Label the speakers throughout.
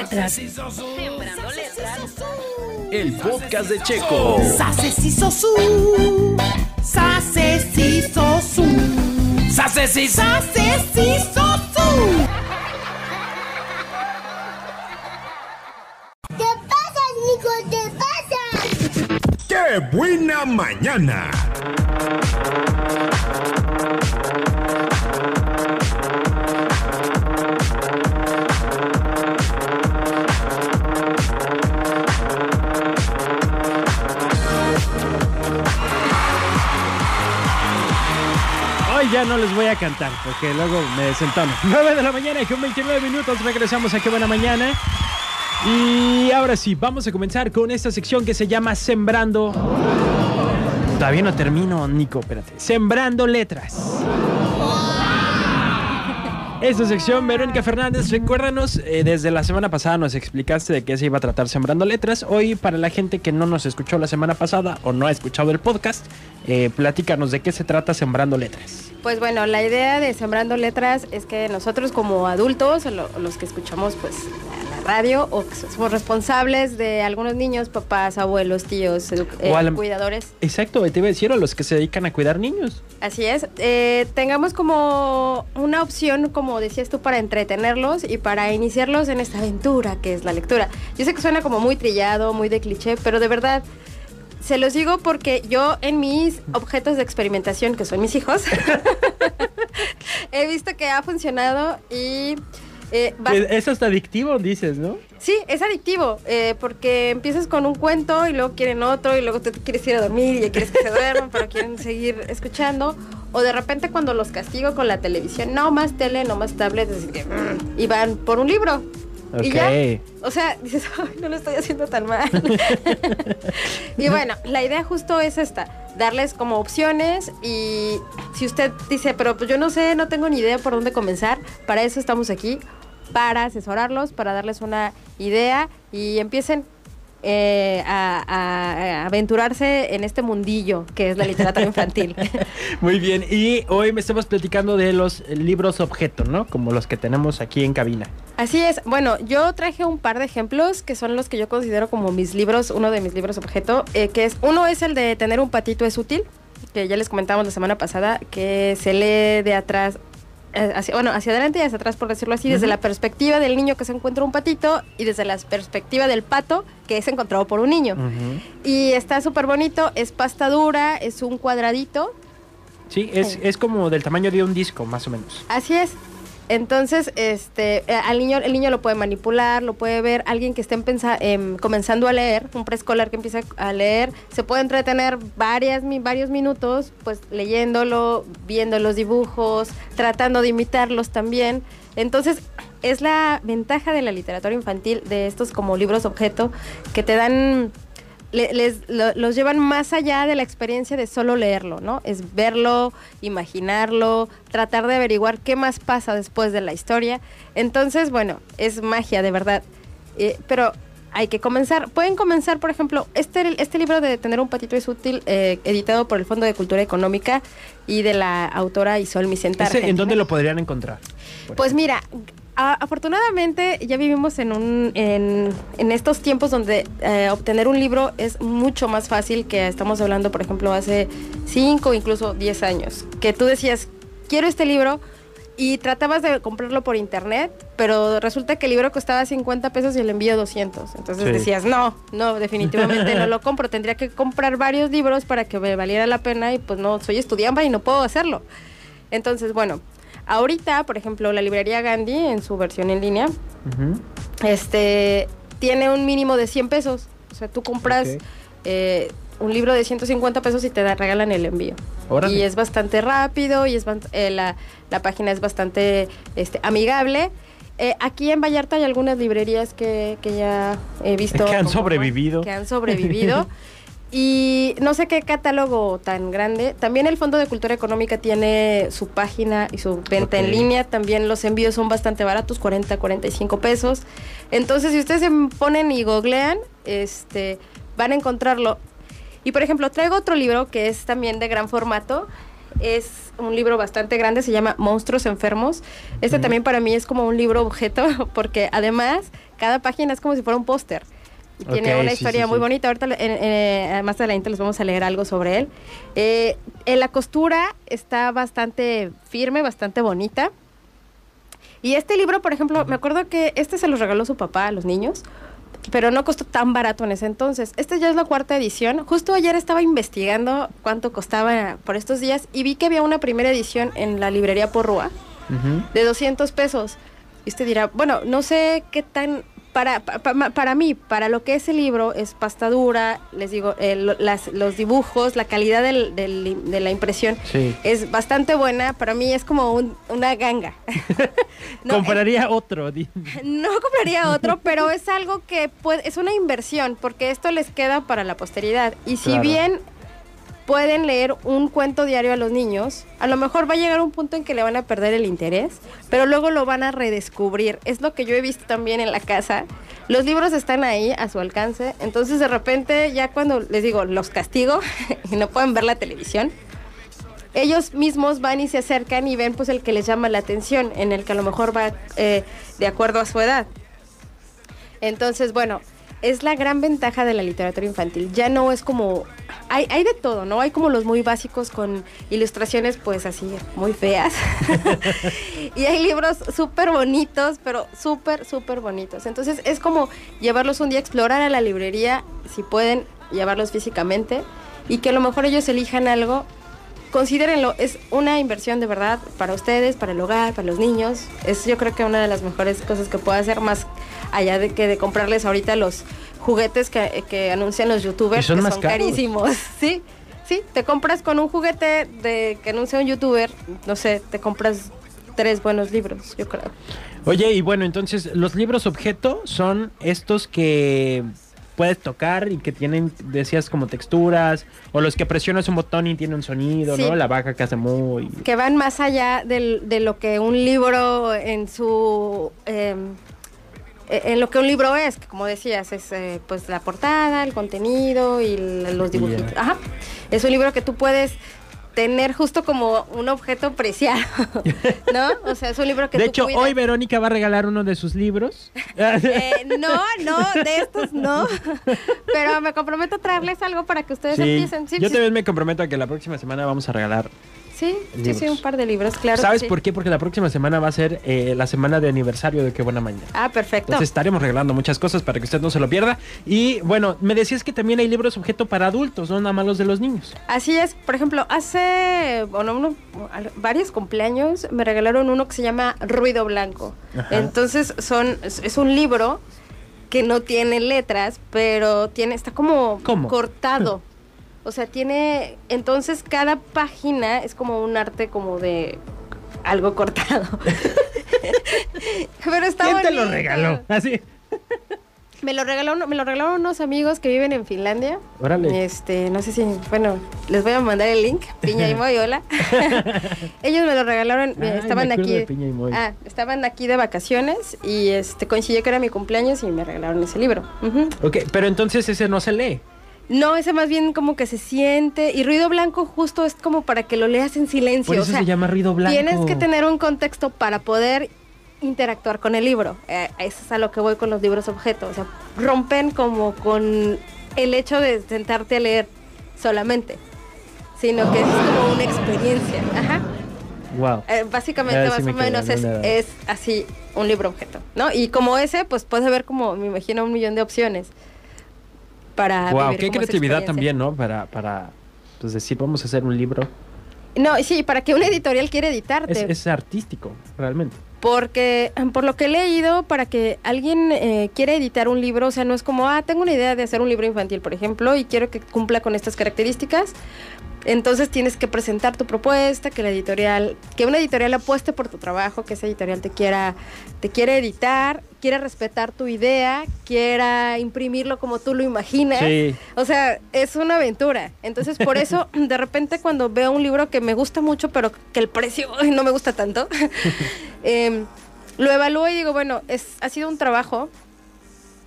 Speaker 1: letras.
Speaker 2: Sembrando letras.
Speaker 3: El podcast de Checo.
Speaker 1: Sase si sosu. Sase si sosu.
Speaker 3: ¡Sase, sí!
Speaker 1: Sase si sosu.
Speaker 4: ¿Qué pasa, Nico? ¿Qué pasa?
Speaker 5: ¡Qué buena mañana!
Speaker 6: Ya no les voy a cantar porque luego me desentono. 9 de la mañana y con 29 minutos regresamos a Qué Buena Mañana. Y ahora sí, vamos a comenzar con esta sección que se llama Sembrando. Todavía no termino, Nico, espérate. Sembrando letras. Esta sección, Verónica Fernández, recuérdanos, eh, desde la semana pasada nos explicaste de qué se iba a tratar Sembrando Letras. Hoy, para la gente que no nos escuchó la semana pasada o no ha escuchado el podcast, eh, platícanos de qué se trata Sembrando Letras.
Speaker 7: Pues bueno, la idea de Sembrando Letras es que nosotros como adultos, lo- los que escuchamos pues la la radio o que somos responsables de algunos niños, papás, abuelos, tíos, eh, cuidadores,
Speaker 6: Exacto, te iba a decir a los que se dedican a cuidar niños.
Speaker 7: así es, eh, tengamos como una opción, como decías tú, para entretenerlos y para iniciarlos en esta aventura que es la lectura. Yo sé que suena como muy trillado, muy de cliché, pero de verdad... Se los digo porque yo en mis objetos de experimentación, que son mis hijos, he visto que ha funcionado y eh, va-
Speaker 6: Que Es adictivo, dices, ¿no?
Speaker 7: sí, es adictivo, eh, porque empiezas con un cuento y luego quieren otro y luego tú te quieres ir a dormir y ya quieres que se duerman, pero quieren seguir escuchando. O de repente cuando los castigo con la televisión, no más tele, no más tablet, así que, mm, y van por un libro. Y ya, o sea, dices, ay, no lo estoy haciendo tan mal. y bueno, la idea justo es esta, darles como opciones y si usted dice, pero pues yo no sé, no tengo ni idea por dónde comenzar, para eso estamos aquí, para asesorarlos, para darles una idea y empiecen eh, a, a- a aventurarse en este mundillo que es la literatura infantil.
Speaker 6: Muy bien, y hoy me estamos platicando de los libros objeto, ¿no? Como los que tenemos aquí en cabina.
Speaker 7: Así es. Bueno, yo traje un par de ejemplos que son los que yo considero como mis libros, uno de mis libros objeto, eh, que es uno es el de tener un patito es útil, que ya les comentamos la semana pasada, que se lee de atrás. Eh, Hacia, bueno, hacia adelante y hacia atrás, por decirlo así, desde la perspectiva del niño que se encuentra un patito y desde la perspectiva del pato que es encontrado por un niño. Y está súper bonito, es pasta dura, es un cuadradito,
Speaker 6: Sí, es,
Speaker 7: Sí.
Speaker 6: es como del tamaño de un disco, más o menos.
Speaker 7: Así es. Entonces, este, eh, al niño, el niño lo puede manipular, lo puede ver, alguien que esté em, comenzando a leer, un preescolar que empieza a leer, se puede entretener varias, varios minutos, pues leyéndolo, viendo los dibujos, tratando de imitarlos también. Entonces, es la ventaja de la literatura infantil, de estos como libros objeto, que te dan le- les, lo- los llevan más allá de la experiencia de solo leerlo, ¿no? Es verlo, imaginarlo, tratar de averiguar qué más pasa después de la historia. Entonces, bueno, es magia, de verdad. Eh, pero hay que comenzar. Pueden comenzar, por ejemplo, este, este libro de Tener un patito es útil, eh, editado por el Fondo de Cultura Económica y de la autora Isol Micentar.
Speaker 6: ¿En dónde lo podrían encontrar?
Speaker 7: Pues mira, a- afortunadamente ya vivimos en, un, en, en estos tiempos donde eh, obtener un libro es mucho más fácil que estamos hablando, por ejemplo, hace 5, incluso 10 años. Que tú decías, quiero este libro y tratabas de comprarlo por internet, pero resulta que el libro costaba 50 pesos y el envío 200. Entonces
Speaker 6: Sí.
Speaker 7: decías, no, no, definitivamente no lo compro. Tendría que comprar varios libros para que me valiera la pena y pues no, soy estudiante y no puedo hacerlo. Entonces, bueno, ahorita, por ejemplo, la librería Gandhi en su versión en línea, este, tiene un mínimo de 100 pesos. O sea, tú compras eh, un libro de 150 pesos y te da- regalan el envío.
Speaker 6: Órale.
Speaker 7: Y es bastante rápido y es eh, la, la página es bastante este, amigable. Eh, aquí en Vallarta hay algunas librerías que, que ya he visto.
Speaker 6: Que han
Speaker 7: como-
Speaker 6: sobrevivido.
Speaker 7: Que han sobrevivido. y no sé qué catálogo tan grande. También el Fondo de Cultura Económica tiene su página y su venta en línea. También los envíos son bastante baratos, 40, 45 pesos. Entonces, si ustedes se ponen y googlean, este, van a encontrarlo. Y por ejemplo, traigo otro libro que es también de gran formato. es un libro bastante grande, se llama Monstruos Enfermos. Este también para mí es como un libro objeto, porque además cada página es como si fuera un póster. Tiene una historia
Speaker 6: sí,
Speaker 7: muy
Speaker 6: sí.
Speaker 7: bonita. Ahorita, eh, eh, más adelante les vamos a leer algo sobre él. Eh, en la costura está bastante firme, bastante bonita. Y este libro, por ejemplo, me acuerdo que este se los regaló su papá a los niños, pero no costó tan barato en ese entonces. Este ya es la cuarta edición. Justo ayer estaba investigando cuánto costaba por estos días y vi que había una primera edición en la librería Porrúa
Speaker 6: Ujú.
Speaker 7: de 200 pesos. Y usted dirá, bueno, no sé qué tan... Para, pa- pa- para mí, para lo que es el libro, es pasta dura, les digo, eh, lo- las- los dibujos, la calidad del- del- de la impresión
Speaker 6: Sí.
Speaker 7: es bastante buena. Para mí es como un- una ganga. No,
Speaker 6: Compraría otro.
Speaker 7: no compraría otro, pero es algo que puede, es una inversión, porque esto les queda para la posteridad. Y si
Speaker 6: Claro.
Speaker 7: bien pueden leer un cuento diario a los niños, a lo mejor va a llegar un punto en que le van a perder el interés, pero luego lo van a redescubrir. Es lo que yo he visto también en la casa. Los libros están ahí a su alcance, entonces de repente ya cuando les digo, los castigo y no pueden ver la televisión, ellos mismos van y se acercan y ven pues el que les llama la atención, en el que a lo mejor va eh, de acuerdo a su edad. Entonces, bueno, es la gran ventaja de la literatura infantil. Ya no es como... Hay, hay de todo, ¿no? Hay como los muy básicos con ilustraciones pues así muy feas. y hay libros súper bonitos, pero súper, súper bonitos. Entonces es como llevarlos un día a explorar a la librería, si pueden llevarlos físicamente, y que a lo mejor ellos elijan algo considérenlo, es una inversión de verdad para ustedes, para el hogar, para los niños. Es yo creo que una de las mejores cosas que puedo hacer más allá de que de comprarles ahorita los juguetes que, que anuncian los youtubers,
Speaker 6: son
Speaker 7: que
Speaker 6: más
Speaker 7: son
Speaker 6: caros.
Speaker 7: carísimos. Sí, sí, te compras con un juguete de que anuncia un youtuber, no sé, te compras tres buenos libros, yo creo.
Speaker 6: Oye, y bueno, entonces los libros objeto son estos que puedes tocar y que tienen, decías, como texturas, o los que presionas un botón y tiene un sonido,
Speaker 7: Sí.
Speaker 6: ¿no? La vaca que hace muy...
Speaker 7: que van más allá del- de lo que un libro en su eh, en lo que un libro es, que como decías, es eh, pues la portada, el contenido y los dibujitos. Ajá. Es un libro que tú puedes tener justo como un objeto preciado, ¿no? O sea, es un libro que
Speaker 6: De
Speaker 7: tú
Speaker 6: hecho,
Speaker 7: cuidas.
Speaker 6: hoy Verónica va a regalar uno de sus libros.
Speaker 7: Eh, no, no, de estos no. Pero me comprometo a traerles algo para que ustedes
Speaker 6: Sí,
Speaker 7: empiecen. Sí,
Speaker 6: yo
Speaker 7: sí,
Speaker 6: también me comprometo a que la próxima semana vamos a regalar.
Speaker 7: Sí, sí, un par de libros, claro.
Speaker 6: ¿Sabes
Speaker 7: sí.
Speaker 6: por qué? Porque la próxima semana va a ser eh, la semana de aniversario de Qué Buena Mañana.
Speaker 7: Ah, perfecto.
Speaker 6: Entonces estaremos regalando muchas cosas para que usted no se lo pierda. Y bueno, me decías que también hay libros objeto para adultos, no nada más los de los niños.
Speaker 7: Así es, por ejemplo, hace bueno, uno- varios cumpleaños me regalaron uno que se llama Ruido Blanco.
Speaker 6: Ajá.
Speaker 7: Entonces son es, es un libro que no tiene letras, pero tiene está como
Speaker 6: ¿Cómo?
Speaker 7: cortado. O sea, tiene entonces cada página es como un arte como de algo cortado. pero está
Speaker 6: ¿Quién te lo regaló? Así.
Speaker 7: Me lo regaló, me lo regalaron unos amigos que viven en Finlandia.
Speaker 6: Órale.
Speaker 7: Este, no sé si, bueno, les voy a mandar el link, Piña y Moy, hola. Ellos me lo regalaron,
Speaker 6: Ay,
Speaker 7: eh, estaban
Speaker 6: me
Speaker 7: aquí.
Speaker 6: de Piña y Moy.
Speaker 7: Ah, estaban aquí de vacaciones y este coincidió que era mi cumpleaños y me regalaron ese libro. Ujú.
Speaker 6: Ok, pero entonces ese no se lee.
Speaker 7: No, ese más bien como que se siente y ruido blanco justo es como para que lo leas en silencio.
Speaker 6: Por
Speaker 7: o
Speaker 6: eso
Speaker 7: sea,
Speaker 6: se llama ruido blanco.
Speaker 7: Tienes que tener un contexto para poder interactuar con el libro. Eh, eso es a lo que voy con los libros objeto. O sea, rompen como con el hecho de sentarte a leer solamente, sino que es como una experiencia. Ajá.
Speaker 6: Wow.
Speaker 7: Eh, básicamente,
Speaker 6: sí
Speaker 7: más
Speaker 6: me
Speaker 7: o menos
Speaker 6: en
Speaker 7: es, es así un libro objeto, ¿no? Y como ese, pues puedes ver como, me imagino, un millón de opciones para
Speaker 6: Wow, qué creatividad también, ¿no? Para, para pues decir, vamos a hacer un libro.
Speaker 7: No, sí, para que una editorial quiera
Speaker 6: Es,
Speaker 7: editarte.
Speaker 6: es artístico, realmente.
Speaker 7: Porque, por lo que he leído, para que alguien eh, quiera editar un libro, o sea, no es como, ah, tengo una idea de hacer un libro infantil, por ejemplo, y quiero que cumpla con estas características. Entonces tienes que presentar tu propuesta, que la editorial, que una editorial apueste por tu trabajo, que esa editorial te quiera, te quiera editar, quiera respetar tu idea, quiera imprimirlo como tú lo imaginas.
Speaker 6: Sí.
Speaker 7: O sea, es una aventura. Entonces, por eso, de repente, cuando veo un libro que me gusta mucho, pero que el precio ay, no me gusta tanto, em, lo evalúo y digo, bueno, es, ha sido un trabajo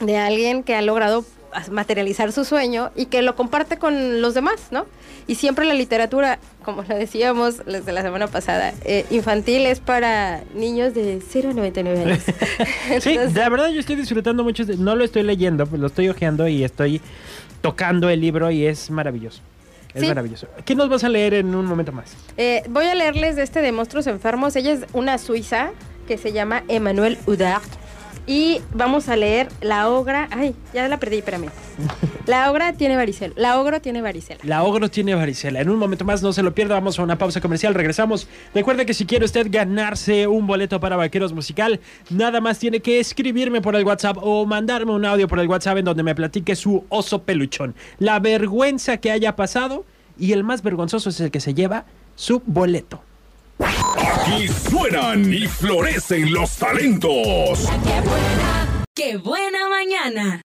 Speaker 7: de alguien que ha logrado materializar su sueño y que lo comparte con los demás, ¿no? Y siempre la literatura, como lo decíamos desde la semana pasada, eh, infantil es para niños de 0 a 99 años.
Speaker 6: Sí,
Speaker 7: Entonces,
Speaker 6: la verdad yo estoy disfrutando mucho. no lo estoy leyendo, pues lo estoy hojeando y estoy tocando el libro y es maravilloso. Es
Speaker 7: Sí.
Speaker 6: maravilloso. ¿Qué nos vas a leer en un momento más?
Speaker 7: eh, voy a leerles de este de Monstruos Enfermos. Ella es una suiza que se llama Emmanuel Udart. Y vamos a leer La Ogra. Ay, ya la perdí, espérame. La Ogra tiene varicela. La Ogro tiene varicela.
Speaker 6: La Ogro tiene varicela. En un momento más, no se lo pierda. Vamos a una pausa comercial. Regresamos. Recuerde que si quiere usted ganarse un boleto para Vaqueros Musical, nada más tiene que escribirme por el WhatsApp o mandarme un audio por el WhatsApp en donde me platique su oso peluchón. La vergüenza que haya pasado y el más vergonzoso es el que se lleva su boleto.
Speaker 5: Aquí suenan y florecen los talentos.
Speaker 2: ¡Qué buena mañana!